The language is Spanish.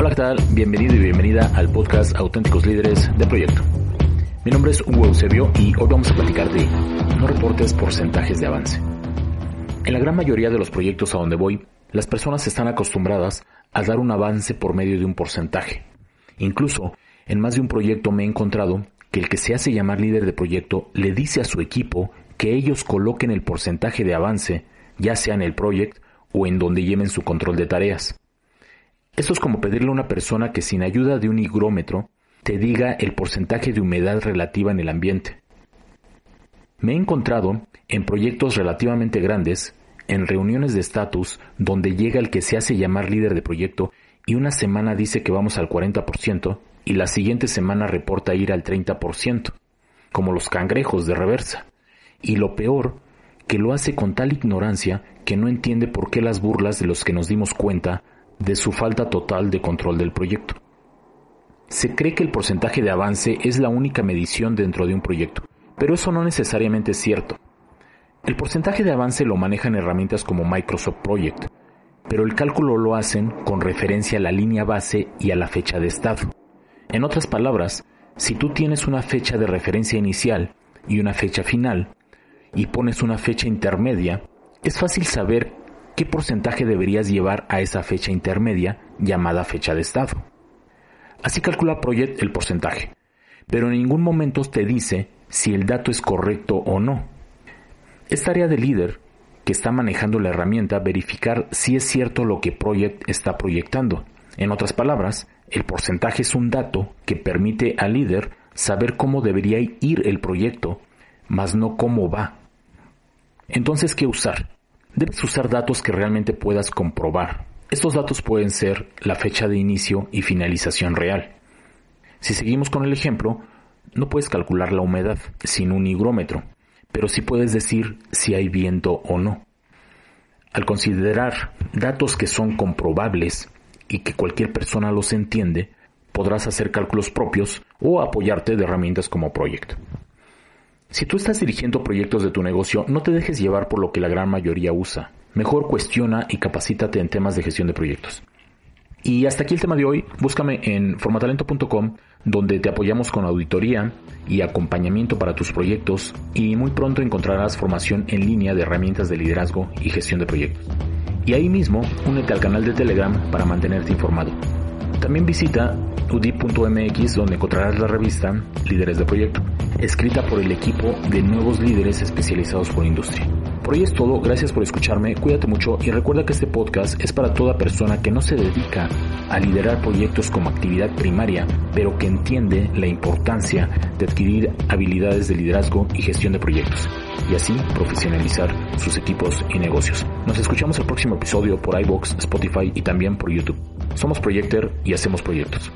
Hola, ¿qué tal? Bienvenido y bienvenida al podcast Auténticos Líderes de Proyecto. Mi nombre es Hugo Eusebio y hoy vamos a platicar de no reportes porcentajes de avance. En la gran mayoría de los proyectos a donde voy, las personas están acostumbradas a dar un avance por medio de un porcentaje. Incluso, en más de un proyecto me he encontrado que el que se hace llamar líder de proyecto le dice a su equipo que ellos coloquen el porcentaje de avance, ya sea en el proyecto o en donde lleven su control de tareas. Esto es como pedirle a una persona que sin ayuda de un higrómetro te diga el porcentaje de humedad relativa en el ambiente. Me he encontrado en proyectos relativamente grandes, en reuniones de estatus, donde llega el que se hace llamar líder de proyecto y una semana dice que vamos al 40% y la siguiente semana reporta ir al 30%, como los cangrejos de reversa. Y lo peor, que lo hace con tal ignorancia que no entiende por qué las burlas de los que nos dimos cuenta de su falta total de control del proyecto. Se cree que el porcentaje de avance es la única medición dentro de un proyecto, pero eso no necesariamente es cierto. El porcentaje de avance lo manejan herramientas como Microsoft Project, pero el cálculo lo hacen con referencia a la línea base y a la fecha de estado. En otras palabras, si tú tienes una fecha de referencia inicial y una fecha final, y pones una fecha intermedia, es fácil saber qué porcentaje deberías llevar a esa fecha intermedia llamada fecha de estado. Así calcula Project el porcentaje, pero en ningún momento te dice si el dato es correcto o no. Es tarea del líder que está manejando la herramienta verificar si es cierto lo que Project está proyectando. En otras palabras, el porcentaje es un dato que permite al líder saber cómo debería ir el proyecto, mas no cómo va. Entonces, ¿qué usar? Debes usar datos que realmente puedas comprobar. Estos datos pueden ser la fecha de inicio y finalización real. Si seguimos con el ejemplo, no puedes calcular la humedad sin un higrómetro, pero sí puedes decir si hay viento o no. Al considerar datos que son comprobables y que cualquier persona los entiende, podrás hacer cálculos propios o apoyarte de herramientas como Project. Si tú estás dirigiendo proyectos de tu negocio, no te dejes llevar por lo que la gran mayoría usa. Mejor cuestiona y capacítate en temas de gestión de proyectos. Y hasta aquí el tema de hoy. Búscame en formatalento.com donde te apoyamos con auditoría y acompañamiento para tus proyectos y muy pronto encontrarás formación en línea de herramientas de liderazgo y gestión de proyectos. Y ahí mismo, únete al canal de Telegram para mantenerte informado. También visita udi.mx donde encontrarás la revista Líderes de Proyecto, escrita por el equipo de nuevos líderes especializados por industria. Por hoy es todo, gracias por escucharme, cuídate mucho y recuerda que este podcast es para toda persona que no se dedica a liderar proyectos como actividad primaria, pero que entiende la importancia de adquirir habilidades de liderazgo y gestión de proyectos y así profesionalizar sus equipos y negocios. Nos escuchamos el próximo episodio por iBox, Spotify y también por YouTube. Somos Projector y hacemos proyectos.